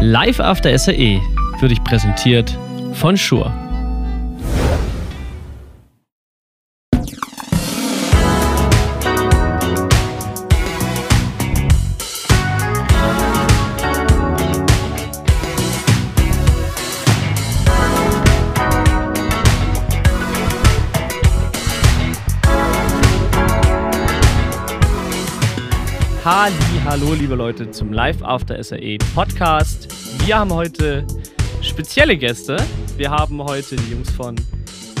Live After SAE wird dich präsentiert von Schur. Hallo liebe Leute zum Live After SAE Podcast. Wir haben heute spezielle Gäste. Wir haben heute die Jungs von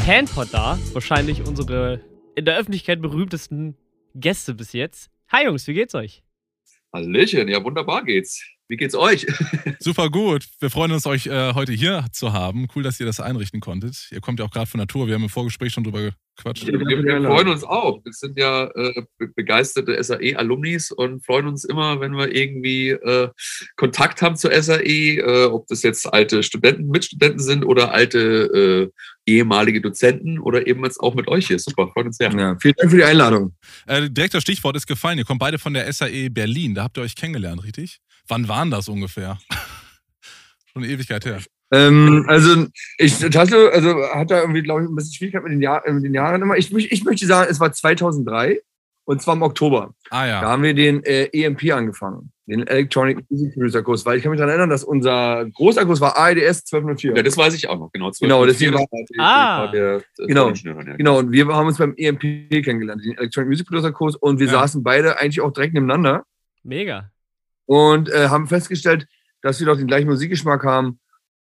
Handpod da, wahrscheinlich unsere in der Öffentlichkeit berühmtesten Gäste bis jetzt. Hi Jungs, wie geht's euch? Hallöchen, ja wunderbar geht's. Wie geht's euch? Super gut. Wir freuen uns, euch äh, heute hier zu haben. Cool, dass ihr das einrichten konntet. Ihr kommt ja auch gerade von der Tour. Wir haben im Vorgespräch schon drüber gequatscht. Wir, wir, wir freuen uns auch. Wir sind ja äh, begeisterte SAE-Alumnis und freuen uns immer, wenn wir irgendwie äh, Kontakt haben zur SAE, äh, ob das jetzt alte Studenten, Mitstudenten sind oder alte äh, ehemalige Dozenten oder eben jetzt auch mit euch hier. Super, freut uns sehr. Ja, vielen Dank für die Einladung. Äh, direkt das Stichwort ist gefallen. Ihr kommt beide von der SAE Berlin. Da habt ihr euch kennengelernt, richtig? Wann waren das ungefähr? Schon eine Ewigkeit her. Ähm, also ich Tasso, also hat da irgendwie, glaube ich, ein bisschen Schwierigkeit mit den, Jahr, mit den Jahren immer. Ich, ich möchte sagen, es war 2003 und zwar im Oktober. Ah ja. Da haben wir den äh, EMP angefangen, den Electronic Music Producer Kurs, weil ich kann mich daran erinnern, dass unser großer Kurs war AEDS 1204. Ja, das weiß ich auch noch, genau. Genau, deswegen war, Ah. der, Genau. Genau, und wir haben uns beim EMP kennengelernt, den Electronic Music Producer Kurs, und wir Ja. saßen beide eigentlich auch direkt nebeneinander Mega. Und äh, haben festgestellt, dass wir doch den gleichen Musikgeschmack haben,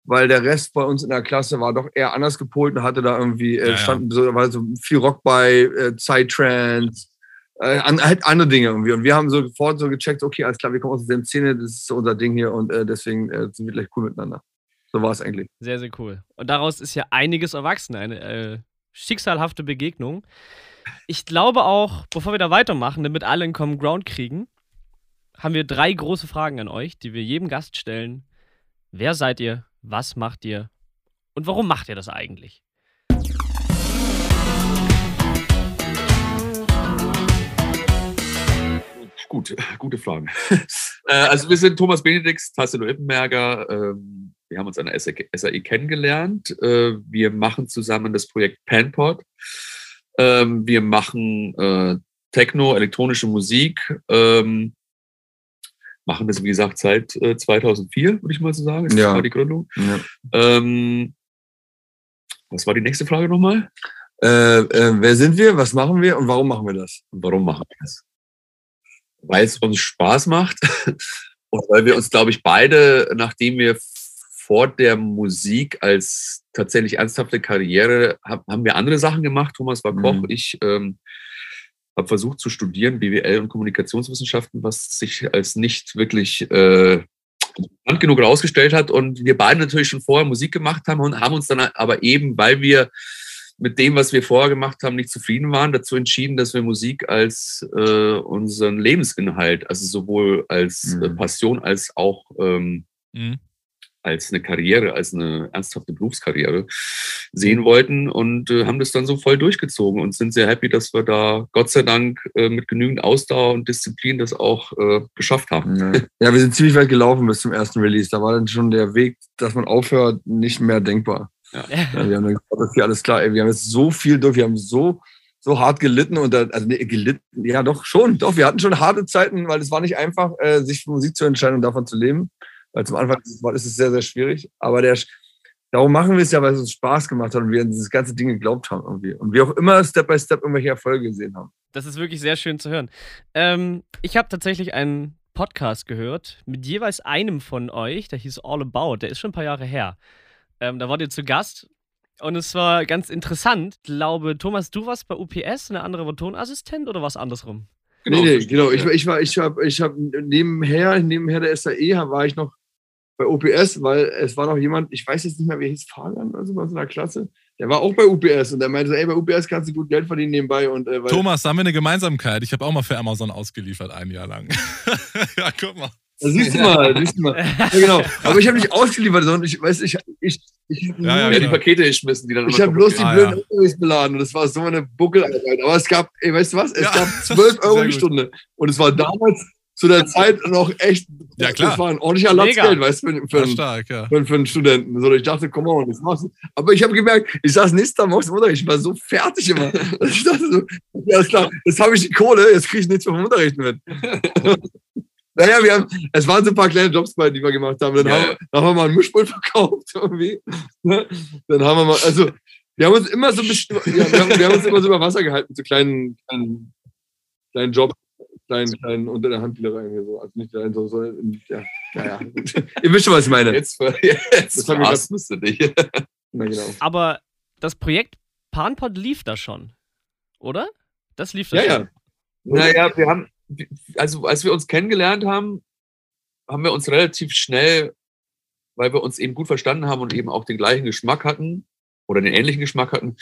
weil der Rest bei uns in der Klasse war doch eher anders gepolt und hatte da irgendwie, äh, Ja, ja. standen so, war so viel Rock bei, äh, Psytrance, äh, an, halt andere Dinge irgendwie. Und wir haben so sofort so gecheckt, okay, alles klar, wir kommen aus derselben Szene, das ist so unser Ding hier und äh, deswegen äh, sind wir gleich cool miteinander. So war es eigentlich. Sehr, sehr cool. Und daraus ist ja einiges erwachsen, eine äh, schicksalhafte Begegnung. Ich glaube auch, bevor wir da weitermachen, damit alle einen Common Ground kriegen, haben wir drei große Fragen an euch, die wir jedem Gast stellen. Wer seid ihr? Was macht ihr? Und warum macht ihr das eigentlich? Gut, gute Fragen. äh, also wir sind Thomas Benedix, Tassilo Ippenberger. Ähm, wir haben uns an der SAE kennengelernt. Äh, wir machen zusammen das Projekt Panpod. Ähm, wir machen äh, Techno, elektronische Musik. Ähm, machen das, wie gesagt, seit äh, 2004, würde ich mal so sagen. Das Ja. war die Gründung. Ja. Ähm, was war die nächste Frage nochmal? Äh, äh, wer sind wir? Was machen wir und warum machen wir das? Und warum machen wir das? Weil es uns Spaß macht und weil wir uns, glaube ich, beide, nachdem wir vor der Musik als tatsächlich ernsthafte Karriere haben, haben wir andere Sachen gemacht. Thomas war Koch, Mhm. ich ähm, habe versucht zu studieren, BWL und Kommunikationswissenschaften, was sich als nicht wirklich äh, interessant genug rausgestellt hat. Und wir beide natürlich schon vorher Musik gemacht haben und haben uns dann aber eben, weil wir mit dem, was wir vorher gemacht haben, nicht zufrieden waren, dazu entschieden, dass wir Musik als äh, unseren Lebensinhalt, also sowohl als äh, Mhm. Passion als auch ähm, Mhm. Als eine Karriere, als eine ernsthafte Berufskarriere sehen wollten und äh, haben das dann so voll durchgezogen und sind sehr happy, dass wir da Gott sei Dank äh, mit genügend Ausdauer und Disziplin das auch äh, geschafft haben. Ja. ja, wir sind ziemlich weit gelaufen bis zum ersten Release. Da war dann schon der Weg, dass man aufhört, nicht mehr denkbar. Ja, wir haben dann gesagt, okay, alles klar, ey, wir haben jetzt so viel durch, wir haben so, so hart gelitten und da, also nee, gelitten, ja doch schon, doch, wir hatten schon harte Zeiten, weil es war nicht einfach, äh, sich für Musik zu entscheiden und davon zu leben. Weil zum Anfang ist es- ist es sehr, sehr schwierig. Aber der, darum machen wir es ja, weil es uns Spaß gemacht hat und wir an dieses ganze Ding geglaubt haben irgendwie. Und wir auch immer Step by Step irgendwelche Erfolge gesehen haben. Das ist wirklich sehr schön zu hören. Ähm, ich habe tatsächlich einen Podcast gehört mit jeweils einem von euch, der hieß All About, der ist schon ein paar Jahre her. Ähm, da wart ihr zu Gast und es war ganz interessant. Ich glaube, Thomas, du warst bei UPS, eine andere war Tonassistent oder was andersrum? nee, nee, genau. Ich, war- ich war, ich habe, ich habe nebenher, nebenher der SAE war ich noch bei OPS, weil es war noch jemand, ich weiß jetzt nicht mehr, wie hieß, Fabian oder so bei so einer Klasse. Der war auch bei UPS und der meinte, so, ey, bei UPS kannst du gut Geld verdienen nebenbei und äh, weil, Thomas, da haben wir eine Gemeinsamkeit. Ich habe auch mal für Amazon ausgeliefert, ein Jahr lang. ja, guck mal. Da siehst du mal, siehst du mal. Ja, genau. Aber ich habe nicht ausgeliefert, sondern ich weiß, ich, ich, ich, Ja, ja, Ja, genau. die. Pakete geschmissen, die dann ich habe bloß die Ah, blöden ja. LKWs beladen und es war so eine Buckelarbeit. Aber es gab, ey, weißt du was? Es Ja, gab 12 Euro die. Stunde. Und es war damals, zu der Zeit noch echt, ja, klar. das war ein ordentlicher Latzgeld, weißt du, für, für, einen, stark, ja. für, für, einen Studenten. So, ich dachte, komm on, das machst du. Aber ich habe gemerkt, ich saß nächsten Tag morgens im Unterricht, ich war so fertig immer. ich dachte so, ja, ist klar, jetzt habe ich die Kohle, jetzt kriege ich nichts vom Unterricht mit. naja, wir haben, es waren so ein paar kleine Jobs bei, die wir gemacht haben. Dann, ja. haben, dann haben wir mal ein Mischpult verkauft, irgendwie. Ne? Dann haben wir mal, also, wir haben uns immer so, wir, haben, wir haben uns immer so über Wasser gehalten, so kleinen, kleinen, kleinen Jobs kleinen, kleinen unter der Handspielerei hier so. Also nicht klein, so, so ja, naja. Ihr wisst schon, was ich meine. Jetzt, jetzt das musst du dich. Na, genau. Aber das Projekt Panpod lief da schon, oder? Das lief da ja, schon. Ja, Naja, wir haben, also als wir uns kennengelernt haben, haben wir uns relativ schnell, weil wir uns eben gut verstanden haben und eben auch den gleichen Geschmack hatten oder den ähnlichen Geschmack hatten,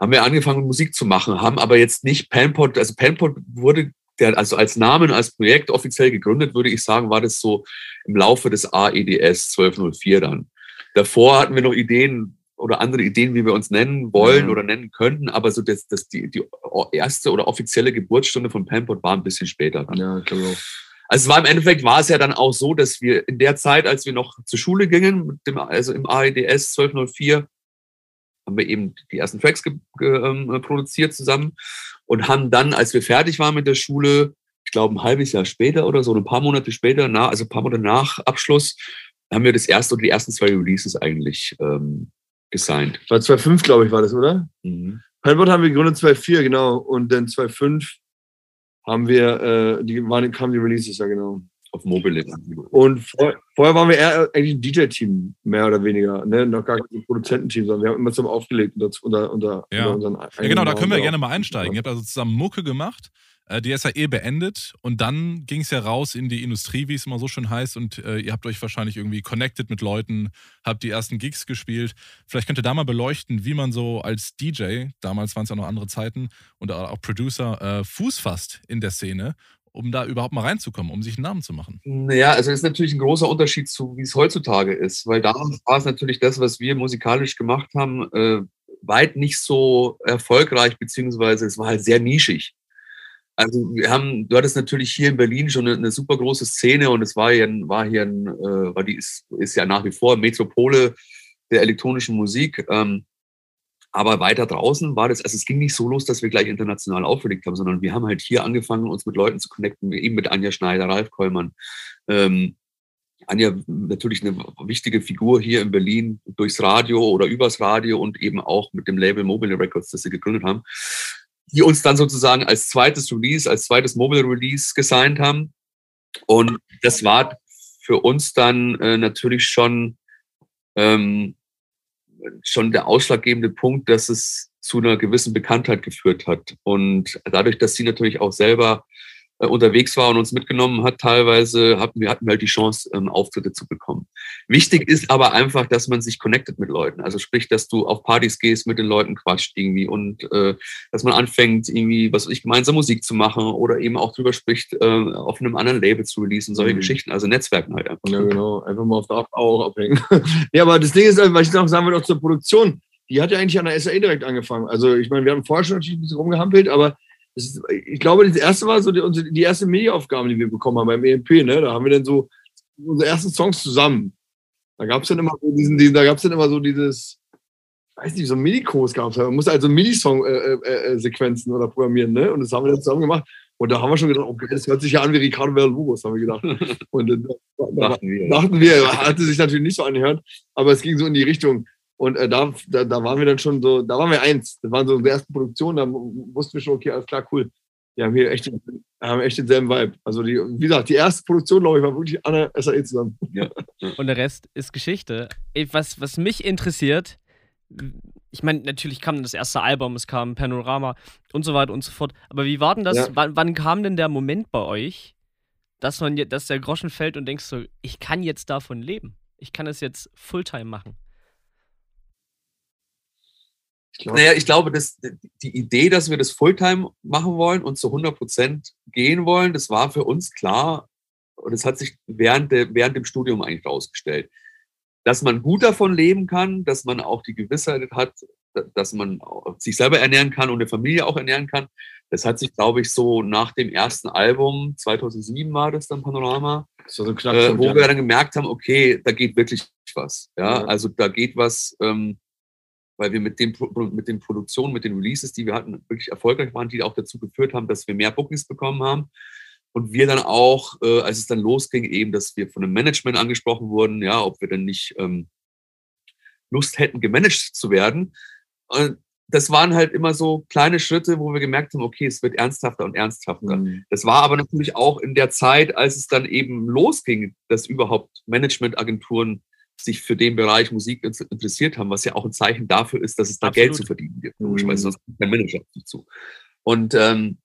haben wir angefangen, Musik zu machen, haben aber jetzt nicht Panpod, also Panpod wurde der, also als Namen, als Projekt offiziell gegründet, würde ich sagen, war das so im Laufe des AEDS 1204 dann. Davor hatten wir noch Ideen oder andere Ideen, wie wir uns nennen wollen mhm. oder nennen könnten, aber so das, das die, die erste oder offizielle Geburtsstunde von Pampot war ein bisschen später. Dann. Ja, genau. Also es war im Endeffekt war es ja dann auch so, dass wir in der Zeit, als wir noch zur Schule gingen, dem, also im AEDS 1204, haben wir eben die ersten Tracks ähm, produziert zusammen und haben dann, als wir fertig waren mit der Schule, ich glaube ein halbes Jahr später oder so, ein paar Monate später, nach, also ein paar Monate nach Abschluss, haben wir das erste oder die ersten zwei Releases eigentlich ähm, gesigned. War 2.5, glaube ich, war das, oder? Mhm. Palbot haben wir gegründet 2.4, genau. Und dann 2.5 haben wir, äh, die waren, kamen die Releases, ja genau auf Mobile. Und vor, vorher waren wir eher eigentlich ein DJ-Team, mehr oder weniger. Ne? Noch gar kein Produzententeam, sondern wir haben immer zusammen aufgelegt unter, unter, ja. unter unseren Ja, genau, da können wir gerne mal einsteigen. Ihr habt also zusammen Mucke gemacht, äh, die SAE beendet und dann ging es ja raus in die Industrie, wie es immer so schön heißt. Und äh, ihr habt euch wahrscheinlich irgendwie connected mit Leuten, habt die ersten Gigs gespielt. Vielleicht könnt ihr da mal beleuchten, wie man so als DJ, damals waren es ja noch andere Zeiten, und auch Producer, äh, Fuß fasst in der Szene um da überhaupt mal reinzukommen, um sich einen Namen zu machen? Naja, also ist natürlich ein großer Unterschied zu, wie es heutzutage ist, weil damals war es natürlich das, was wir musikalisch gemacht haben, äh, weit nicht so erfolgreich, beziehungsweise es war halt sehr nischig. Also wir haben, du hattest natürlich hier in Berlin schon eine, eine super große Szene und es war hier, war hier ein, äh, war die ist, ist ja nach wie vor Metropole der elektronischen Musik. Ähm, aber weiter draußen war das, also es ging nicht so los, dass wir gleich international aufgelegt haben, sondern wir haben halt hier angefangen, uns mit Leuten zu connecten, eben mit Anja Schneider, Ralf Kollmann. Ähm, Anja natürlich eine wichtige Figur hier in Berlin durchs Radio oder übers Radio und eben auch mit dem Label Mobile Records, das sie gegründet haben, die uns dann sozusagen als zweites Release, als zweites Mobile Release gesigned haben. Und das war für uns dann äh, natürlich schon ähm, schon der ausschlaggebende Punkt, dass es zu einer gewissen Bekanntheit geführt hat. Und dadurch, dass sie natürlich auch selber unterwegs war und uns mitgenommen hat, teilweise hatten wir, hatten wir halt die Chance, ähm, Auftritte zu bekommen. Wichtig ist aber einfach, dass man sich connectet mit Leuten. Also sprich, dass du auf Partys gehst, mit den Leuten quatscht irgendwie und äh, dass man anfängt, irgendwie, was weiß ich, gemeinsam Musik zu machen oder eben auch drüber spricht, äh, auf einem anderen Label zu releasen, solche mhm. Geschichten, also Netzwerken halt einfach. Ja, genau, einfach mal auf der auch abhängen. ja, aber das Ding ist, was ich noch sagen will, auch zur Produktion, die hat ja eigentlich an der SAE direkt angefangen. Also ich meine, wir haben vorher schon natürlich ein bisschen rumgehampelt, aber ist, ich glaube, das erste war so die, unsere, die erste Medienaufgabe, die wir bekommen haben beim EMP. Ne? Da haben wir dann so unsere ersten Songs zusammen. Da gab es dann immer so diesen, diesen da gab es dann immer so dieses, weiß nicht, so ein Mini-Kurs gab es. Man musste also Mini-Song-Sequenzen äh, äh, oder programmieren, ne? Und das haben wir dann zusammen gemacht. Und da haben wir schon gedacht, okay, das hört sich ja an wie Ricardo Verlubos, haben wir gedacht. Und dann dachten wir, dachten wir, hatte sich natürlich nicht so angehört, aber es ging so in die Richtung. Und äh, da, da, da waren wir dann schon so, da waren wir eins. Das waren so die ersten Produktionen, da wussten wir schon, okay, alles klar, cool. Wir haben hier echt, haben echt denselben Vibe. Also, die, wie gesagt, die erste Produktion, glaube ich, war wirklich an der SAE zusammen. Ja. Und der Rest ist Geschichte. Was, was mich interessiert, ich meine, natürlich kam das erste Album, es kam Panorama und so weiter und so fort. Aber wie war denn das? Ja. Wann, wann, kam denn der Moment bei euch, dass man, dass der Groschen fällt und denkst so, ich kann jetzt davon leben? Ich kann es jetzt Fulltime machen. Ich naja, ich glaube, dass die Idee, dass wir das Fulltime machen wollen und zu 100 Prozent gehen wollen, das war für uns klar und es hat sich während, der, während dem Studium eigentlich rausgestellt. Dass man gut davon leben kann, dass man auch die Gewissheit hat, dass man sich selber ernähren kann und eine Familie auch ernähren kann. Das hat sich, glaube ich, so nach dem ersten Album, 2007 war das dann Panorama, so äh, wo wir dann gemerkt haben, okay, da geht wirklich was. Ja, ja. also da geht was, ähm, weil wir mit, dem, mit den Produktionen, mit den Releases, die wir hatten, wirklich erfolgreich waren, die auch dazu geführt haben, dass wir mehr Bookings bekommen haben. Und wir dann auch, äh, als es dann losging, eben, dass wir von einem Management angesprochen wurden, ja, ob wir denn nicht ähm, Lust hätten, gemanagt zu werden. Und das waren halt immer so kleine Schritte, wo wir gemerkt haben, okay, es wird ernsthafter und ernsthafter. Mhm. Das war aber natürlich auch in der Zeit, als es dann eben losging, dass überhaupt Managementagenturen sich für den Bereich Musik interessiert haben, was ja auch ein Zeichen dafür ist, dass es da Absolut. Geld zu verdienen gibt. Logischerweise, mhm. sonst kommt kein Manager zu. Und ähm,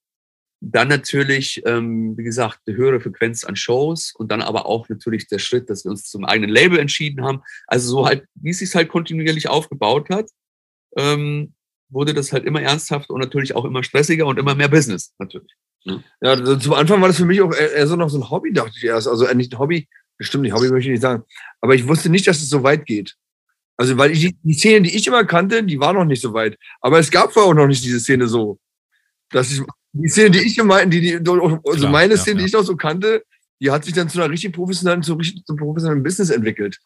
dann natürlich, ähm, wie gesagt, eine höhere Frequenz an Shows und dann aber auch natürlich der Schritt, dass wir uns zum eigenen Label entschieden haben. Also so halt, wie es sich halt kontinuierlich aufgebaut hat, ähm, wurde das halt immer ernsthafter und natürlich auch immer stressiger und immer mehr Business, natürlich. Ja, ja also zum Anfang war das für mich auch eher so noch so ein Hobby, dachte ich erst. Also äh, nicht ein Hobby, bestimmt nicht, Hobby möchte ich nicht sagen. Aber ich wusste nicht, dass es so weit geht. Also, weil ich, die Szene, die ich immer kannte, die war noch nicht so weit. Aber es gab vorher auch noch nicht diese Szene so. Dass ich, die Szene, die ich gemeint, die, die, also Klar, meine Szene, ja, die ich noch so kannte, die hat sich dann zu einer richtig professionellen, zu richtig zum professionellen Business entwickelt.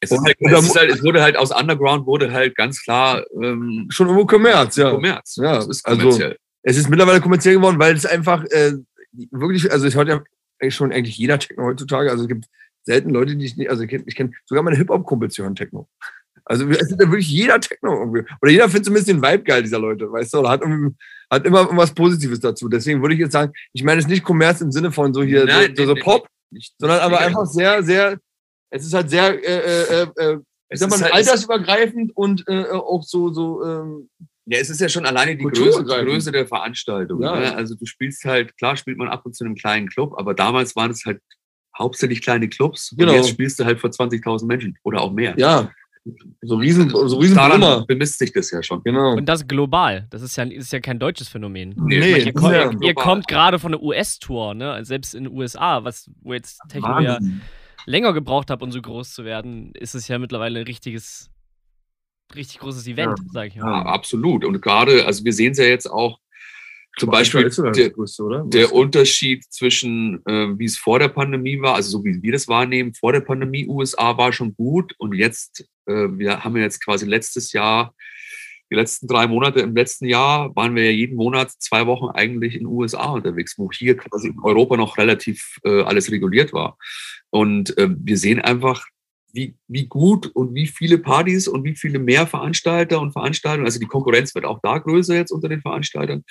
Es, halt, es, halt, es wurde halt aus Underground wurde halt ganz klar ähm, schon irgendwo Kommerz, ja. Kommerz. Ja, ist also es ist mittlerweile kommerziell geworden, weil es einfach äh, wirklich, also ich hört ja schon eigentlich jeder Techno heutzutage. Also es gibt selten Leute, die ich nicht, also ich kenne kenn, sogar meine Hip-Hop-Kumpels hören Techno. Also es ist ja wirklich jeder Techno irgendwie. Oder jeder findet zumindest den Vibe geil, dieser Leute, weißt du? Oder hat, hat immer irgendwas Positives dazu. Deswegen würde ich jetzt sagen, ich meine es nicht Kommerz im Sinne von so hier Nein, so, so, so Pop, nicht, sondern aber einfach sehr, sehr, es ist halt sehr, äh, äh, äh, ich sag mal, halt, altersübergreifend und äh, auch so, so, ähm, ja, es ist ja schon alleine die Größe, die Größe der Veranstaltung. Ja. Ne? Also du spielst halt, klar spielt man ab und zu in einem kleinen Club, aber damals waren es halt hauptsächlich kleine Clubs. Genau. Und jetzt spielst du halt vor 20.000 Menschen oder auch mehr. Ja. So riesen, so riesen Daran bemisst sich das ja schon. Genau. Und das global. Das ist ja, ist ja kein deutsches Phänomen. Nee, nee ihr, kommt, ja ihr kommt gerade von der US-Tour, ne? Selbst in den USA, was wo jetzt Techno ja länger gebraucht hat, um so groß zu werden, ist es ja mittlerweile ein richtiges, richtig großes Event, ja. sag ich mal. Ja, absolut. Und gerade, also wir sehen es ja jetzt auch, zum Beispiel der, größte, der Unterschied zwischen, äh, wie es vor der Pandemie war, also so wie wir das wahrnehmen, vor der Pandemie USA war schon gut und jetzt, äh, wir haben ja jetzt quasi letztes Jahr, die letzten drei Monate im letzten Jahr waren wir ja jeden Monat zwei Wochen eigentlich in den USA unterwegs, wo hier quasi in Europa noch relativ äh, alles reguliert war. Und äh, wir sehen einfach, wie, wie gut und wie viele Partys und wie viele mehr Veranstalter und Veranstaltungen, also die Konkurrenz wird auch da größer jetzt unter den Veranstaltern.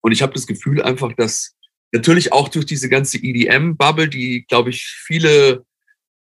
Und ich habe das Gefühl einfach, dass natürlich auch durch diese ganze EDM-Bubble, die, glaube ich, viele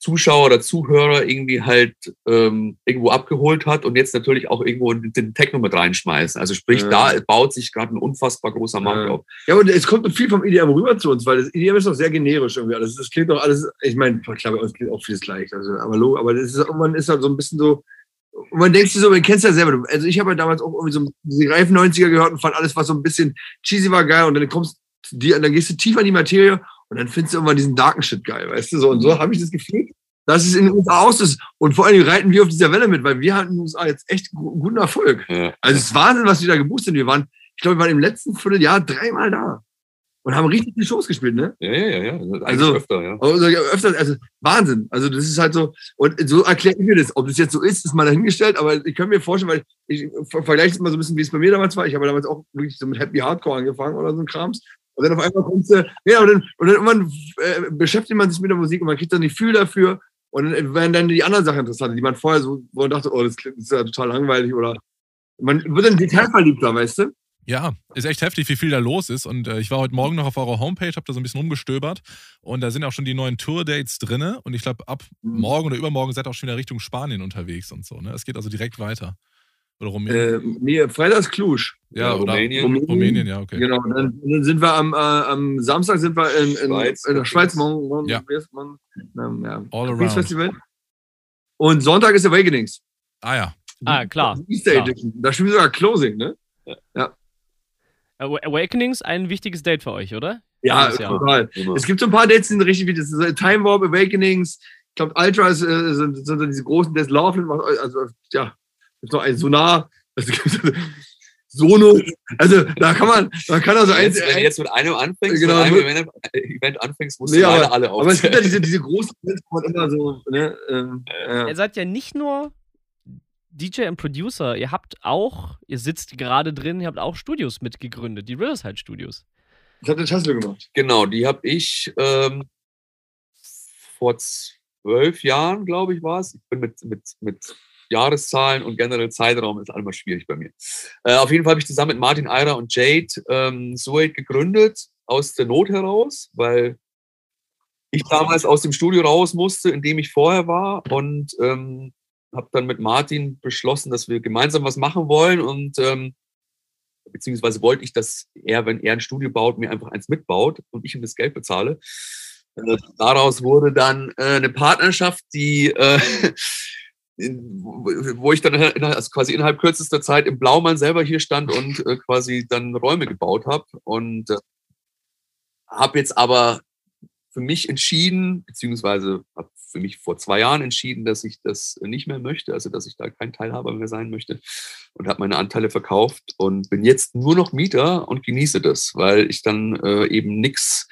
Zuschauer oder Zuhörer irgendwie halt ähm, irgendwo abgeholt hat und jetzt natürlich auch irgendwo den Techno mit reinschmeißen. Also sprich, ja. da baut sich gerade ein unfassbar großer Markt ja. auf. Ja, und es kommt viel vom EDM rüber zu uns, weil das EDM ist doch sehr generisch irgendwie alles. Das klingt doch alles, ich meine, klar, bei uns klingt auch vieles gleich. Also, aber, aber das ist, irgendwann ist halt so ein bisschen so, und man denkt sich so, man kennt es ja selber. Also ich habe ja damals auch irgendwie so die reifen 90er gehört und fand alles, was so ein bisschen cheesy war, geil. Und dann kommst die, dann gehst du tiefer in die Materie und dann findest du irgendwann diesen darken Shit geil, weißt du? So, und so habe ich das Gefühl, dass es in den USA aus ist. Und vor allem reiten wir auf dieser Welle mit, weil wir hatten in den USA jetzt echt guten Erfolg. Ja. Also es ist Wahnsinn, was wir da geboostet sind. Wir waren, ich glaube, wir waren im letzten Vierteljahr dreimal da und haben richtig die Shows gespielt, ne? Ja, ja, ja. Also öfter, ja. Also, öfter, also Wahnsinn. Also das ist halt so, und so erkläre ich mir das. Ob das jetzt so ist, ist mal dahingestellt, aber ich kann mir vorstellen, weil ich vergleiche es mal so ein bisschen, wie es bei mir damals war. Ich habe damals auch wirklich so mit Happy Hardcore angefangen oder so ein Krams. Und dann auf einmal kommst du, ja, und dann, und dann irgendwann äh, beschäftigt man sich mit der Musik und man kriegt dann ein Gefühl dafür. Und dann werden dann die anderen Sachen interessant, die man vorher so, wo man dachte, oh, das, das ist ja total langweilig oder man wird dann detailverliebter, weißt du? Ja, ist echt heftig, wie viel da los ist. Und äh, ich war heute Morgen noch auf eurer Homepage, habe da so ein bisschen rumgestöbert. Und da sind auch schon die neuen Tour-Dates drin. Und ich glaube, ab mhm. morgen oder übermorgen seid ihr auch schon wieder Richtung Spanien unterwegs und so. Ne? Es geht also direkt weiter. Oder Rumänien? Äh, nee, Freitag ist Cluj. Ja, oder Rumänien. Rumänien. Rumänien, ja, okay. Genau, dann, dann sind wir am, äh, am Samstag sind wir in, in, Schweiz, in der Schweiz. Morgen, morgen ja. Man, ähm, ja. All around. Festival. Und Sonntag ist Awakenings. Ah ja. Ah, klar. Easter klar. Edition. Da spielen wir sogar Closing, ne? Ja. ja. Awakenings ein wichtiges Date für euch, oder? Ja, total. Ja. Es gibt so ein paar Dates, die sind richtig wie das Time Warp, Awakenings. Ich glaube, Ultra äh, sind, sind, diese großen Death Love. Also, ja, noch ein Sonar. Sono, also da kann man, da kann also eins. Wenn du jetzt mit einem anfängst, genau, mit einem Event anfängst, musst nee, du aber, alle auf. Aber es gibt ja diese, diese großen Events, wo man immer so, ne, ähm, ja. Ihr seid ja nicht nur DJ und Producer, ihr habt auch, ihr sitzt gerade drin, ihr habt auch Studios mitgegründet, die Riverside Studios. Das hat der Chancellor gemacht. Genau, die habe ich ähm, vor zwölf Jahren, glaube ich, war es. Ich bin mit, mit, mit Jahreszahlen und generell Zeitraum ist alles schwierig bei mir. Äh, auf jeden Fall habe ich zusammen mit Martin Eira und Jade ähm, Suede gegründet, aus der Not heraus, weil ich damals aus dem Studio raus musste, in dem ich vorher war und ähm, habe dann mit Martin beschlossen, dass wir gemeinsam was machen wollen und ähm, beziehungsweise wollte ich, dass er, wenn er ein Studio baut, mir einfach eins mitbaut und ich ihm das Geld bezahle. Äh, daraus wurde dann äh, eine Partnerschaft, die äh, wo ich dann also quasi innerhalb kürzester Zeit im Blaumann selber hier stand und äh, quasi dann Räume gebaut habe und äh, habe jetzt aber für mich entschieden, beziehungsweise habe für mich vor zwei Jahren entschieden, dass ich das nicht mehr möchte, also dass ich da kein Teilhaber mehr sein möchte und habe meine Anteile verkauft und bin jetzt nur noch Mieter und genieße das, weil ich dann äh, eben nichts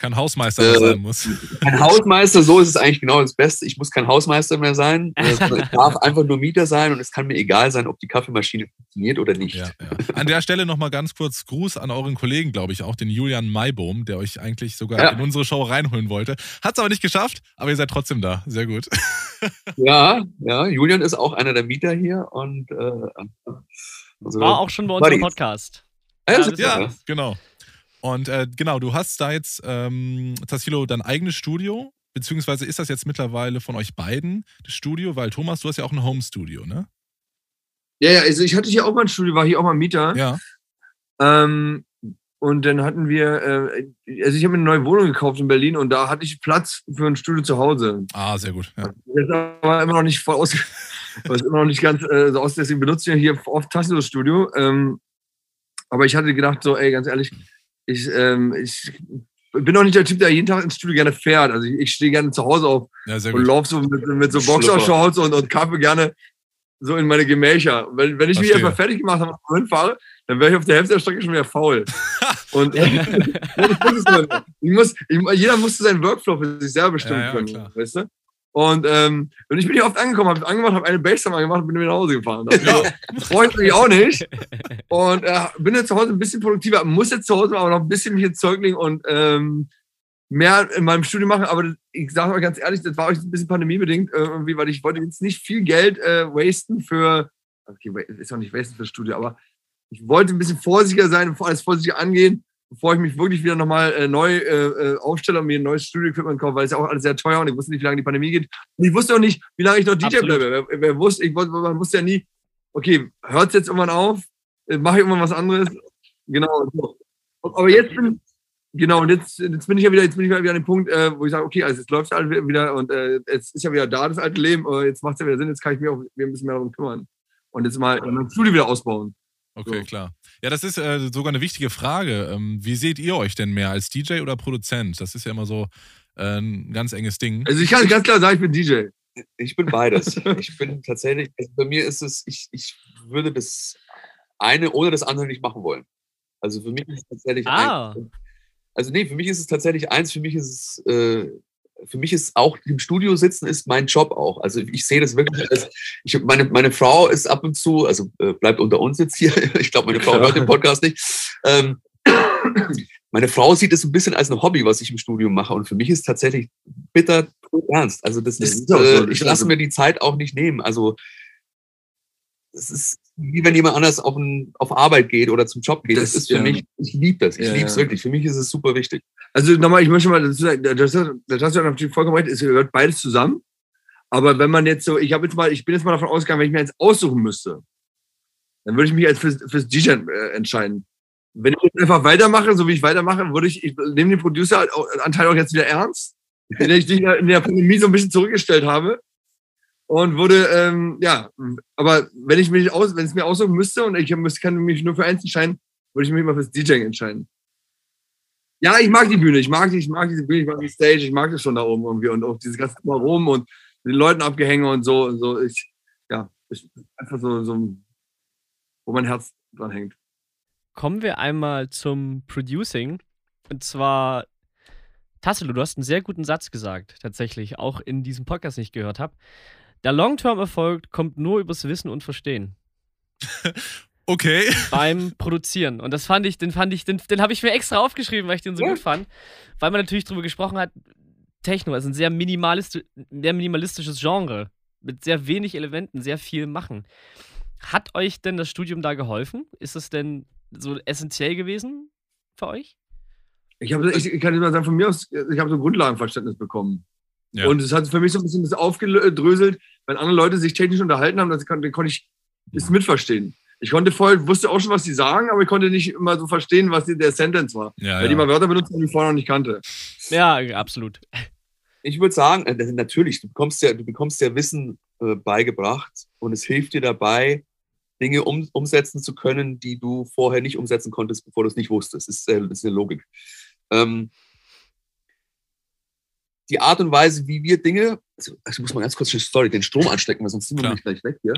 kein Hausmeister mehr äh, sein muss. Kein Hausmeister, so ist es eigentlich genau das Beste. Ich muss kein Hausmeister mehr sein. Ich darf einfach nur Mieter sein und es kann mir egal sein, ob die Kaffeemaschine funktioniert oder nicht. Ja, ja. An der Stelle nochmal ganz kurz Gruß an euren Kollegen, glaube ich, auch den Julian Maibohm, der euch eigentlich sogar ja. in unsere Show reinholen wollte. Hat es aber nicht geschafft, aber ihr seid trotzdem da. Sehr gut. Ja, ja, Julian ist auch einer der Mieter hier und äh, also, war auch schon bei uns im Podcast. Ja, ja genau. Und äh, genau, du hast da jetzt, ähm, Tassilo, dein eigenes Studio, beziehungsweise ist das jetzt mittlerweile von euch beiden das Studio, weil Thomas, du hast ja auch ein Home-Studio, ne? Ja, ja, also ich hatte hier auch mal ein Studio, war hier auch mal Mieter. Ja. Ähm, und dann hatten wir, äh, also ich habe eine neue Wohnung gekauft in Berlin und da hatte ich Platz für ein Studio zu Hause. Ah, sehr gut. Ja. Das ist aber immer noch nicht voll aus, ist immer noch nicht ganz äh, so aus, deswegen benutze ich ja hier oft Tassilo Studio. Ähm, aber ich hatte gedacht, so, ey, ganz ehrlich, ich, ähm, ich bin auch nicht der Typ, der jeden Tag ins Studio gerne fährt. Also ich, ich stehe gerne zu Hause auf ja, und laufe so mit, mit so Boxershorts und, und Kaffee gerne so in meine Gemächer. Wenn, wenn ich Verstehe. mich erstmal fertig gemacht habe und hinfahre, dann wäre ich auf der Hälfte der Strecke schon wieder faul. und ich muss, ich, jeder musste seinen Workflow für sich selber bestimmen ja, ja, können. Klar. Weißt du? Und, ähm, und ich bin hier oft angekommen, habe angemacht, habe eine Bassdrum angemacht und bin wieder nach Hause gefahren. Das ja. freut mich auch nicht. Und äh, bin jetzt zu Hause ein bisschen produktiver, muss jetzt zu Hause aber noch ein bisschen mich jetzt Zeugling und ähm, mehr in meinem Studio machen. Aber ich sage euch ganz ehrlich, das war euch ein bisschen pandemiebedingt, äh, irgendwie, weil ich wollte jetzt nicht viel Geld äh, wasten für, okay, ist auch nicht wasten für das Studio, aber ich wollte ein bisschen vorsichtiger sein und alles vorsichtiger angehen bevor ich mich wirklich wieder nochmal äh, neu äh, äh, aufstelle und mir ein neues Studio-Equipment kaufe, weil es ja auch alles sehr teuer und ich wusste nicht, wie lange die Pandemie geht. Und ich wusste auch nicht, wie lange ich noch DJ Absolut. bleibe. Wer, wer, wusste, ich, man wusste ja nie, okay, hört es jetzt irgendwann auf? Äh, Mache ich irgendwann was anderes? Genau. So. Aber jetzt bin, genau, und jetzt, jetzt bin ich ja wieder, jetzt bin ich wieder an dem Punkt, äh, wo ich sage, okay, also jetzt läuft es halt wieder und äh, jetzt ist ja wieder da das alte Leben, jetzt macht es ja wieder Sinn, jetzt kann ich mich auch ein bisschen mehr darum kümmern. Und jetzt mal mein Studio wieder ausbauen. Okay, so. klar. Ja, das ist äh, sogar eine wichtige Frage. Ähm, wie seht ihr euch denn mehr als DJ oder Produzent? Das ist ja immer so äh, ein ganz enges Ding. Also ich kann ganz klar sagen, ich bin DJ. Ich bin beides. ich bin tatsächlich, also bei mir ist es, ich, ich würde das eine ohne das andere nicht machen wollen. Also für mich ist es tatsächlich ah. ein, also nee, für mich ist es tatsächlich eins, für mich ist es äh, für mich ist auch im Studio sitzen ist mein Job auch. Also ich sehe das wirklich als, ich, meine, meine Frau ist ab und zu, also äh, bleibt unter uns jetzt hier. Ich glaube, meine Frau hört den Podcast nicht. Ähm, meine Frau sieht es ein bisschen als ein Hobby, was ich im Studio mache. Und für mich ist es tatsächlich bitter ernst. Also das ist, äh, ich lasse mir die Zeit auch nicht nehmen. Also es ist wie wenn jemand anders auf, ein, auf Arbeit geht oder zum Job geht. Das, das ist für ja. mich, ich liebe das. Ich ja, liebe es wirklich. Für mich ist es super wichtig. Also nochmal, ich möchte mal dazu sagen, das, das, hast du natürlich vollkommen recht, es gehört beides zusammen. Aber wenn man jetzt so, ich habe jetzt mal, ich bin jetzt mal davon ausgegangen, wenn ich mir jetzt aussuchen müsste, dann würde ich mich jetzt fürs, fürs DJ äh, entscheiden. Wenn ich jetzt einfach weitermache, so wie ich weitermache, würde ich, ich nehme den Producer-Anteil auch jetzt wieder ernst, den ich in der Pandemie so ein bisschen zurückgestellt habe und wurde, ähm, ja, aber wenn ich mich aus, wenn es mir aussuchen müsste und ich müsste, kann mich nur für eins entscheiden, würde ich mich mal fürs DJing entscheiden. Ja, ich mag die Bühne, ich mag, die, ich mag diese Bühne, ich mag die Stage, ich mag das schon da oben irgendwie und auch dieses ganze Rum und den Leuten abgehänge und so und so. Ich, ja, ich, einfach so, so wo mein Herz dran hängt. Kommen wir einmal zum Producing. Und zwar, Tassilo, du hast einen sehr guten Satz gesagt, tatsächlich, auch in diesem Podcast, den ich gehört habe. Der Long-Term-Erfolg kommt nur übers Wissen und Verstehen. Okay. Beim Produzieren. Und das fand ich, den fand ich, den, den habe ich mir extra aufgeschrieben, weil ich den so ja. gut fand. Weil man natürlich darüber gesprochen hat, Techno ist ein sehr, minimalistisch, sehr minimalistisches Genre. Mit sehr wenig Elementen, sehr viel machen. Hat euch denn das Studium da geholfen? Ist es denn so essentiell gewesen für euch? Ich, hab, ich, ich kann mal sagen, von mir aus, ich habe so ein Grundlagenverständnis bekommen. Ja. Und es hat für mich so ein bisschen das aufgedröselt, wenn andere Leute sich technisch unterhalten haben, dann konnte, konnte ich es mitverstehen. Ich konnte voll, wusste auch schon, was sie sagen, aber ich konnte nicht immer so verstehen, was der Sentence war. Ja, weil ja. die mal Wörter benutzen, die ich vorher noch nicht kannte. Ja, absolut. Ich würde sagen, äh, natürlich, du bekommst ja, du bekommst ja Wissen äh, beigebracht und es hilft dir dabei, Dinge um, umsetzen zu können, die du vorher nicht umsetzen konntest, bevor du es nicht wusstest. Das ist, äh, das ist eine Logik. Ähm, die Art und Weise, wie wir Dinge, also ich muss mal ganz kurz Story, den Strom anstecken, weil sonst sind wir nämlich gleich weg hier.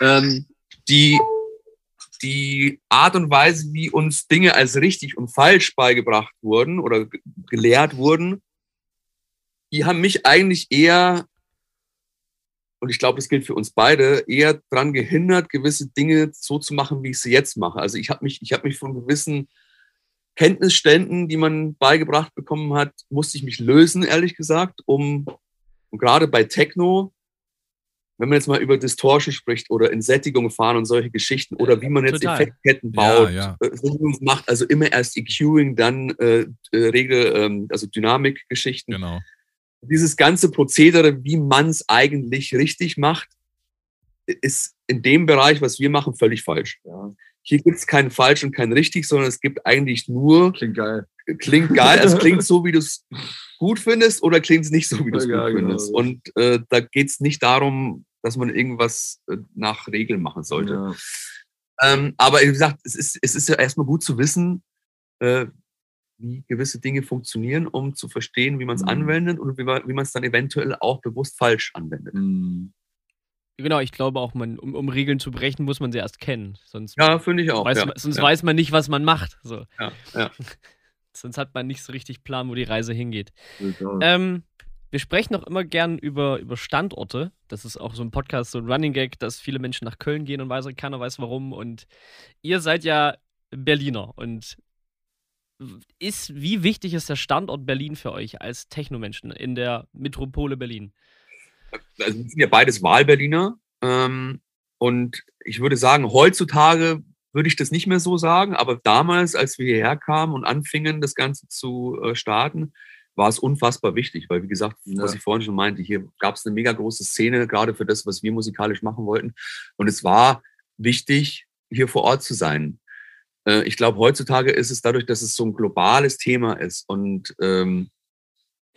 Ähm, die, die Art und Weise, wie uns Dinge als richtig und falsch beigebracht wurden oder gelehrt wurden, die haben mich eigentlich eher, und ich glaube, das gilt für uns beide, eher daran gehindert, gewisse Dinge so zu machen, wie ich sie jetzt mache. Also ich habe mich, ich habe mich von gewissen Kenntnisständen, die man beigebracht bekommen hat, musste ich mich lösen, ehrlich gesagt, um, und gerade bei Techno, wenn man jetzt mal über Distortion spricht oder in Sättigung fahren und solche Geschichten oder wie man jetzt Total. Effektketten baut, ja, ja. Äh, macht, also immer erst EQing, dann äh, äh, Regel, ähm, also Dynamikgeschichten. Genau. Dieses ganze Prozedere, wie man es eigentlich richtig macht, ist in dem Bereich, was wir machen, völlig falsch. Ja. Hier gibt es keinen falsch und keinen richtig, sondern es gibt eigentlich nur. Klingt geil. Klingt geil. es klingt so, wie du es gut findest oder klingt es nicht so, wie du es ja, gut genau. findest. Und äh, da geht es nicht darum, dass man irgendwas äh, nach Regeln machen sollte. Ja. Ähm, aber wie gesagt, es ist, es ist ja erstmal gut zu wissen, äh, wie gewisse Dinge funktionieren, um zu verstehen, wie man es mhm. anwendet und wie man es dann eventuell auch bewusst falsch anwendet. Mhm. Genau, ich glaube auch, man, um, um, Regeln zu brechen, muss man sie erst kennen. Sonst ja, finde ich auch. Weiß ja. man, sonst ja. weiß man nicht, was man macht. So. Ja, ja. sonst hat man nicht so richtig Plan, wo die Reise hingeht. Ähm, wir sprechen auch immer gern über, über Standorte. Das ist auch so ein Podcast, so ein Running Gag, dass viele Menschen nach Köln gehen und weiß, keiner weiß warum. Und ihr seid ja Berliner. Und ist, wie wichtig ist der Standort Berlin für euch als Technomenschen in der Metropole Berlin? Also wir sind ja beides Wahlberliner. Ähm, und ich würde sagen, heutzutage würde ich das nicht mehr so sagen, aber damals, als wir hierher kamen und anfingen, das Ganze zu äh, starten, war es unfassbar wichtig, weil wie gesagt, ja. was ich vorhin schon meinte, hier gab es eine mega große Szene, gerade für das, was wir musikalisch machen wollten. Und es war wichtig, hier vor Ort zu sein. Äh, ich glaube, heutzutage ist es dadurch, dass es so ein globales Thema ist und ähm,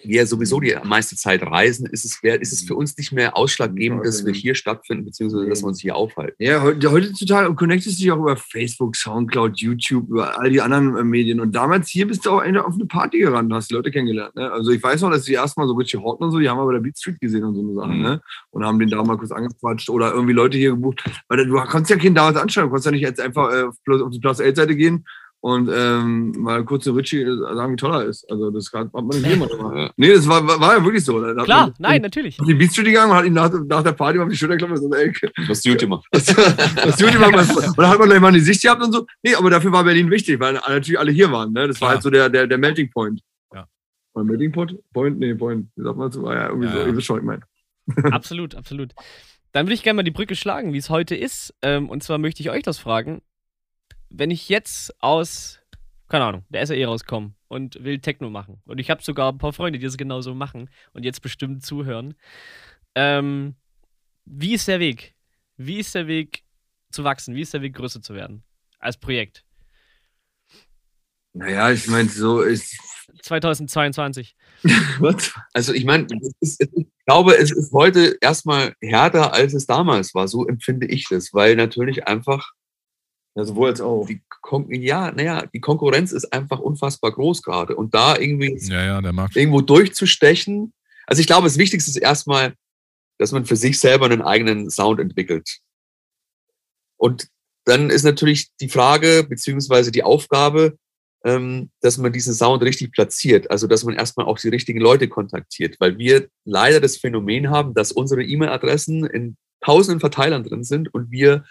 wir sowieso die meiste Zeit reisen, ist es, ist es für uns nicht mehr ausschlaggebend, dass wir hier stattfinden, beziehungsweise dass wir uns hier aufhalten. Ja, heutzutage connectest du dich auch über Facebook, Soundcloud, YouTube, über all die anderen äh, Medien. Und damals hier bist du auch auf eine Party gerannt, hast die Leute kennengelernt. Ne? Also ich weiß noch, dass die erstmal so Richie Horton und so, die haben wir bei der Beat Street gesehen und so eine Sachen, mhm. ne? Und haben den da mal kurz angequatscht oder irgendwie Leute hier gebucht. Weil du konntest ja keinen damals anschauen, du konntest ja nicht jetzt einfach äh, auf die Plus 8 Seite gehen und ähm, mal kurz zu Richie sagen, wie toll er ist. Also das hat man nicht immer gemacht. Nee, das war, war, war ja wirklich so. Da Klar, nein, natürlich. Auf die Beat Street gegangen und hat ihm nach, nach der Party mal auf die Schulter geklopft und so, ey, was tut immer? Was, was tut immer? Und dann hat man gleich mal die Sicht gehabt und so. Nee, aber dafür war Berlin wichtig, weil natürlich alle hier waren. Ne? Das war halt so der, der, der Melting Point. Ja. Oder Melting Point? Point? Nee, Point. Wie sagt man so? Ja, irgendwie ja, so. Ja. Ihr wisst schon, ich meine. Absolut, absolut. Dann würde ich gerne mal die Brücke schlagen, wie es heute ist. Ähm, und zwar möchte ich euch das fragen. Wenn ich jetzt aus keine Ahnung, der eh rauskommen und will Techno machen. Und ich habe sogar ein paar Freunde, die das genauso machen und jetzt bestimmt zuhören. Ähm, wie ist der Weg? Wie ist der Weg zu wachsen? Wie ist der Weg größer zu werden als Projekt? Naja, ich meine, so ist. 2022. Was? Also, ich meine, ich glaube, es ist heute erstmal härter, als es damals war. So empfinde ich das, weil natürlich einfach ja, sowohl als auch. Die Kon ja, naja, die Konkurrenz ist einfach unfassbar groß gerade. Und da irgendwie ja, ja, irgendwo durchzustechen. Also ich glaube, das Wichtigste ist erstmal, dass man für sich selber einen eigenen Sound entwickelt. Und dann ist natürlich die Frage beziehungsweise die Aufgabe, ähm, dass man diesen Sound richtig platziert. Also dass man erstmal auch die richtigen Leute kontaktiert, weil wir leider das Phänomen haben, dass unsere E-Mail-Adressen in tausenden Verteilern drin sind und wir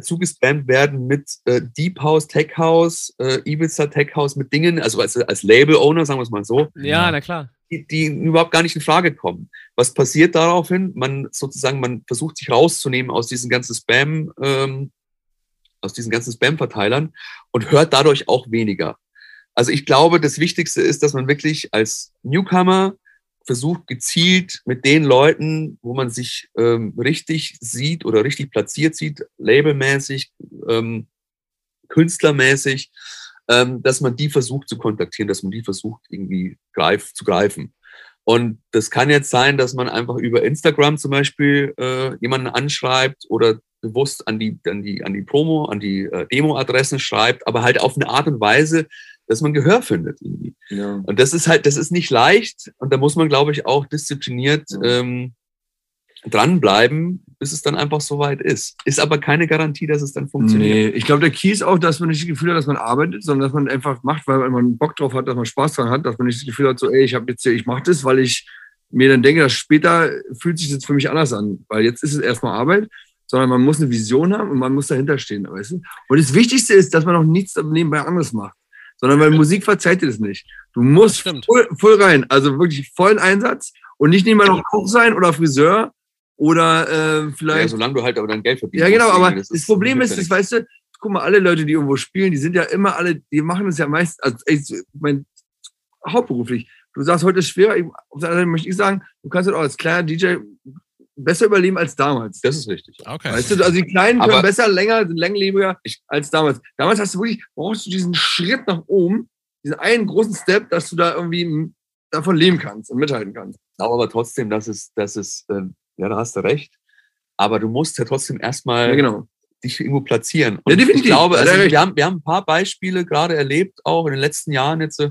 zugespammt werden mit äh, Deep House, Tech House, äh, Ibiza Tech House, mit Dingen, also als, als Label-Owner, sagen wir es mal so. Ja, na klar. Die, die, überhaupt gar nicht in Frage kommen. Was passiert daraufhin? Man sozusagen, man versucht sich rauszunehmen aus diesen ganzen Spam, ähm, aus diesen ganzen Spam-Verteilern und hört dadurch auch weniger. Also ich glaube, das Wichtigste ist, dass man wirklich als Newcomer versucht, gezielt mit den Leuten, wo man sich ähm, richtig sieht oder richtig platziert sieht, labelmäßig, ähm, künstlermäßig, ähm, dass man die versucht zu kontaktieren, dass man die versucht irgendwie greif, zu greifen. Und das kann jetzt sein, dass man einfach über Instagram zum Beispiel äh, jemanden anschreibt oder bewusst an die, an die, an die Promo, an die äh, Demo-Adressen schreibt, aber halt auf eine Art und Weise, dass man Gehör findet irgendwie. Ja. Und das ist halt, das ist nicht leicht und da muss man, glaube ich, auch diszipliniert ja. ähm, dranbleiben, bis es dann einfach soweit ist. Ist aber keine Garantie, dass es dann funktioniert. Nee, ich glaube, der Key ist auch, dass man nicht das Gefühl hat, dass man arbeitet, sondern dass man einfach macht, weil man Bock drauf hat, dass man Spaß dran hat, dass man nicht das Gefühl hat, so, ey, ich habe jetzt hier, ich mache das, weil ich mir dann denke, dass später fühlt sich das für mich anders an, weil jetzt ist es erstmal Arbeit sondern man muss eine Vision haben und man muss dahinter stehen. Weißt du? Und das Wichtigste ist, dass man auch nichts nebenbei anderes macht, sondern weil Musik verzeiht dir das nicht. Du musst voll, voll, rein, also wirklich vollen Einsatz und nicht nebenbei noch Koch sein oder Friseur oder äh, vielleicht. Ja, solange du halt aber dein Geld verdienst. Ja, genau, aber das, das Problem ist, das, weißt du, guck mal, alle Leute, die irgendwo spielen, die sind ja immer alle, die machen das ja meist, also ich mein, hauptberuflich. Du sagst, heute ist schwerer. Auf der anderen Seite möchte ich sagen, du kannst halt auch als kleiner DJ besser überleben als damals. Das ist richtig. Okay. Weißt du, also die Kleinen können aber besser, länger, sind länglebiger als damals. Damals hast du wirklich, brauchst du diesen Schritt nach oben, diesen einen großen Step, dass du da irgendwie davon leben kannst und mithalten kannst. Aber trotzdem, das ist, das ist, äh, ja, da hast du recht. Aber du musst ja trotzdem erstmal ja, genau. dich irgendwo platzieren. Und ja, definitiv. ich glaube, also wir, haben, wir haben ein paar Beispiele gerade erlebt, auch in den letzten Jahren jetzt, äh,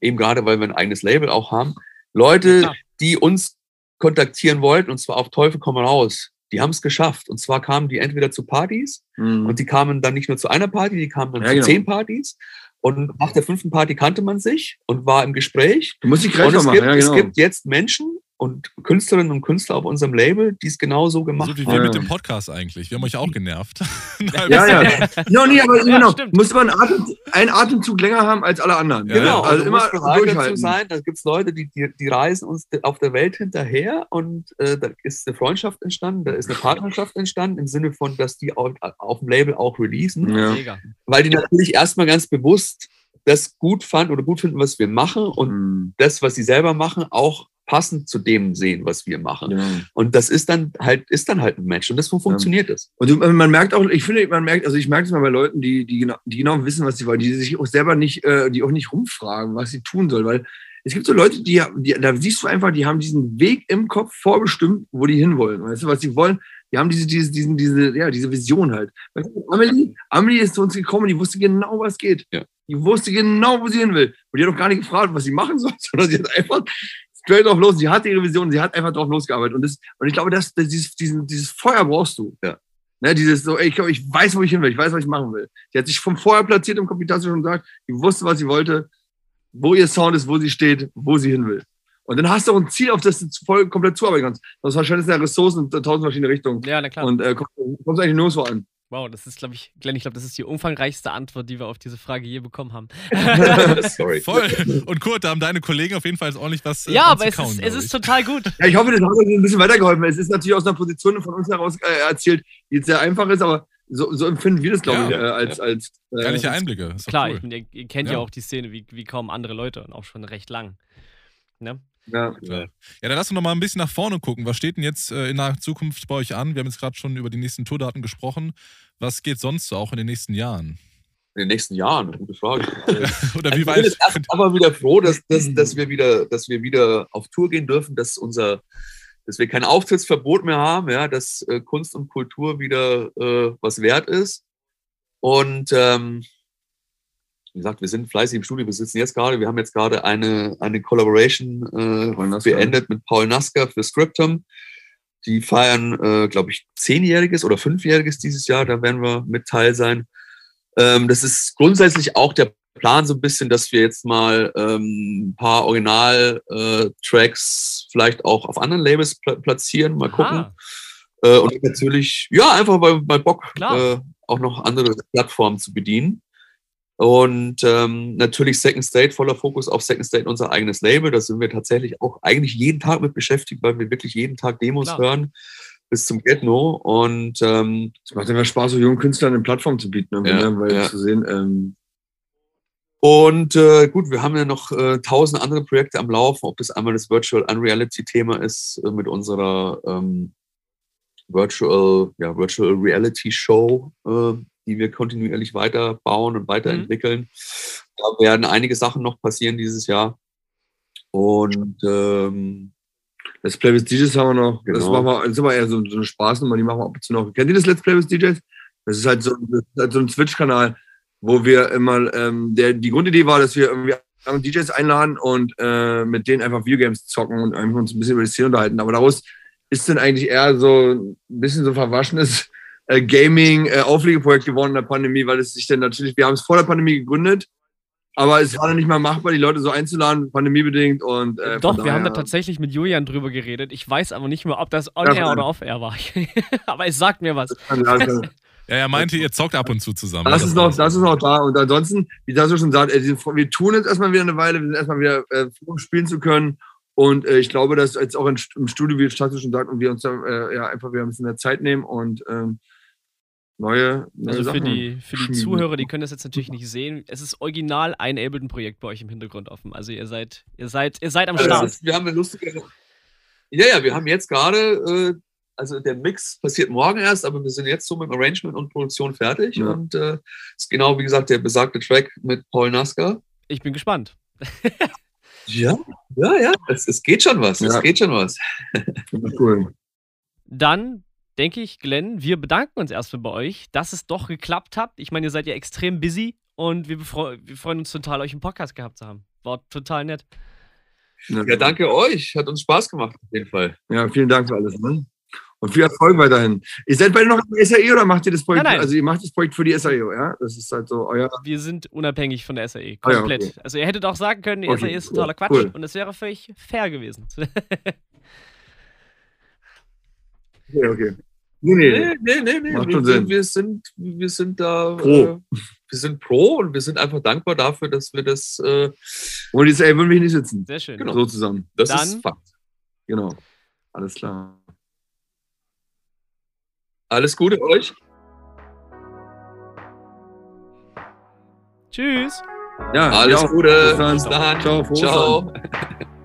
eben gerade, weil wir ein eigenes Label auch haben. Leute, ja, die uns kontaktieren wollten, und zwar auf Teufel komm raus. Die haben es geschafft. Und zwar kamen die entweder zu Partys mhm. und die kamen dann nicht nur zu einer Party, die kamen dann ja, zu genau. zehn Partys. Und nach der fünften Party kannte man sich und war im Gespräch. Du musst dich gleich und es machen. Gibt, ja, genau. Es gibt jetzt Menschen, und Künstlerinnen und Künstler auf unserem Label, die es genau so gemacht haben. So wie wir mit dem Podcast eigentlich. Wir haben euch auch genervt. ja, ja. ja, nee, aber ja, genau. Muss man einen, Atem, einen, Atemzug länger haben als alle anderen. Ja, genau. Also, also immer durchhalten. sein. Da gibt es Leute, die, die, die, reisen uns auf der Welt hinterher und äh, da ist eine Freundschaft entstanden, da ist eine Partnerschaft entstanden, im Sinne von, dass die auf, auf dem Label auch releasen. Ja. Weil die natürlich erstmal ganz bewusst das gut fanden oder gut finden, was wir machen und mhm. das, was sie selber machen, auch passend zu dem sehen, was wir machen. Ja. Und das ist dann halt, ist dann halt ein Match. Und das funktioniert es. Ja. Und man merkt auch, ich finde, man merkt, also ich merke es mal bei Leuten, die, die, genau, die genau wissen, was sie wollen, die sich auch selber nicht, äh, die auch nicht rumfragen, was sie tun sollen, weil es gibt so Leute, die, die, da siehst du einfach, die haben diesen Weg im Kopf vorbestimmt, wo die hinwollen. Weißt du, was sie wollen? Die haben diese, diese, diese, diese, ja, diese Vision halt. Weißt du, Amelie, Amelie ist zu uns gekommen, die wusste genau, was geht. Ja. Die wusste genau, wo sie hin will. Und die hat auch gar nicht gefragt, was sie machen soll, sondern sie hat einfach straight drauf los. Sie hat ihre Vision, sie hat einfach drauf losgearbeitet. Und, das, und ich glaube, das, das, dieses, diesen, dieses Feuer brauchst du. Ja. Ne, dieses so, ey, ich, glaube, ich weiß, wo ich hin will, ich weiß, was ich machen will. Sie hat sich vom Vorher platziert im Computer schon gesagt, sie wusste, was sie wollte, wo ihr Sound ist, wo sie steht, wo sie hin will. Und dann hast du auch ein Ziel, auf das du voll komplett zuarbeiten kannst. Das wahrscheinlich sind ja Ressourcen in tausend verschiedene Richtungen. Ja, na klar. Und äh, kommst, kommst eigentlich nur so an. Wow, das ist, glaube ich, Glenn, ich glaube, das ist die umfangreichste Antwort, die wir auf diese Frage je bekommen haben. Sorry. Voll. Und Kurt, da haben deine Kollegen auf jeden Fall ordentlich was. Äh, ja, aber es, kauen, ist, es ist total gut. Ja, ich hoffe, das hat euch ein bisschen weitergeholfen. Es ist natürlich aus einer Position von uns heraus äh, erzählt, die jetzt sehr einfach ist, aber so, so empfinden wir das, glaube ja, ich, äh, als. Ja. als äh, Ehrliche Einblicke. Klar, cool. ich, ihr, kennt ja. ja. auch die Szene wie, wie kaum andere Leute und auch schon recht lang. Ne? Ja. ja, dann lass uns noch mal ein bisschen nach vorne gucken. Was steht denn jetzt äh, in der Zukunft bei euch an? Wir haben jetzt gerade schon über die nächsten Tourdaten gesprochen. Was geht sonst so auch in den nächsten Jahren? In den nächsten Jahren, gute Frage. Oder wie weit? Ich bin aber wieder froh, dass, dass, dass, wir wieder, dass wir wieder auf Tour gehen dürfen, dass unser dass wir kein Auftrittsverbot mehr haben, ja, dass äh, Kunst und Kultur wieder äh, was wert ist. Und ähm, wie gesagt, wir sind fleißig im Studio, wir sitzen jetzt gerade, wir haben jetzt gerade eine, eine Collaboration äh, beendet mit Paul Nasker für Scriptum. Die feiern, äh, glaube ich, zehnjähriges oder fünfjähriges dieses Jahr. Da werden wir mit Teil sein. Ähm, das ist grundsätzlich auch der Plan so ein bisschen, dass wir jetzt mal ähm, ein paar Original-Tracks äh, vielleicht auch auf anderen Labels pl platzieren, mal gucken. Äh, und natürlich, ja, einfach bei, bei Bock, äh, auch noch andere Plattformen zu bedienen. Und ähm, natürlich Second State, voller Fokus auf Second State, unser eigenes Label. Da sind wir tatsächlich auch eigentlich jeden Tag mit beschäftigt, weil wir wirklich jeden Tag Demos Klar. hören bis zum Get-No. Und ähm, es macht immer Spaß, so jungen Künstlern eine Plattform zu bieten, ne? ja, weil ja. zu sehen. Ähm und äh, gut, wir haben ja noch äh, tausend andere Projekte am Laufen, ob das einmal das Virtual Unreality-Thema ist äh, mit unserer ähm, Virtual, ja, Virtual Reality Show, äh, die wir kontinuierlich weiterbauen und weiterentwickeln. Mhm. Da werden einige Sachen noch passieren dieses Jahr. Und ähm, Let's Play with DJs haben wir noch. Genau. Das, machen wir, das ist aber eher so, so eine Spaßnummer, die machen wir ab und zu noch. Kennt ihr das Let's Play with DJs? Das ist halt so, halt so ein Switch-Kanal, wo wir immer, ähm, der, die Grundidee war, dass wir irgendwie DJs einladen und äh, mit denen einfach Videogames zocken und einfach uns ein bisschen über die Szene unterhalten. Aber daraus ist dann eigentlich eher so ein bisschen so verwaschenes äh, Gaming-Auflegeprojekt äh, geworden in der Pandemie, weil es sich dann natürlich, wir haben es vor der Pandemie gegründet, aber es war dann nicht mehr machbar, die Leute so einzuladen, pandemiebedingt und. Äh, Doch, wir haben da tatsächlich mit Julian drüber geredet. Ich weiß aber nicht mehr, ob das on-air ja, oder off-air war. aber es sagt mir was. Ja, er meinte, ihr zockt ab und zu zusammen. Das, das ist, noch, das ist noch da. Und ansonsten, wie das schon sagt, wir tun jetzt erstmal wieder eine Weile, wir sind erstmal wieder äh, froh, spielen zu können. Und äh, ich glaube, dass jetzt auch im Studio, wie Statu schon sagt, und wir uns da äh, ja, einfach wieder ein bisschen mehr Zeit nehmen und ähm, neue, neue Also Sachen für die, für die Zuhörer, die können das jetzt natürlich nicht sehen. Es ist original ein Ableton-Projekt bei euch im Hintergrund offen. Also ihr seid, ihr seid, ihr seid am Start. Ist, wir haben eine lustige. Ja, ja, wir haben jetzt gerade, äh, also der Mix passiert morgen erst, aber wir sind jetzt so mit dem Arrangement und Produktion fertig. Ja. Und äh, ist genau wie gesagt der besagte Track mit Paul Nasker. Ich bin gespannt. Ja, ja, ja. Es, es geht schon was. Ja. Es geht schon was. cool. Dann denke ich, Glenn, wir bedanken uns erstmal bei euch, dass es doch geklappt hat. Ich meine, ihr seid ja extrem busy und wir, wir freuen uns total, euch im Podcast gehabt zu haben. War total nett. Ja, danke euch. Hat uns Spaß gemacht, auf jeden Fall. Ja, vielen Dank für alles. Ne? Und viel Erfolg weiterhin. Ihr seid beide noch im SAE oder macht ihr das Projekt? Nein, nein. Also ihr macht das Projekt für die SAE, ja? Das ist halt so euer. Wir sind unabhängig von der SAE. Komplett. Ah, ja, okay. Also ihr hättet auch sagen können, die okay, SAE ist totaler Quatsch cool. und es wäre völlig fair gewesen. okay, okay. Nee, nee, nee, nee, nee. Macht wir, Sinn. wir, sind, wir sind da pro. Äh, wir sind pro und wir sind einfach dankbar dafür, dass wir das. Äh, und die SAE würden wir nicht sitzen. Sehr schön. Genau. So zusammen. Das Dann, ist Fakt. Genau. Alles klar. Alles Gute euch. Tschüss. Ja, alles Gute. Bis dann. Bis dann. Ciao. Ciao.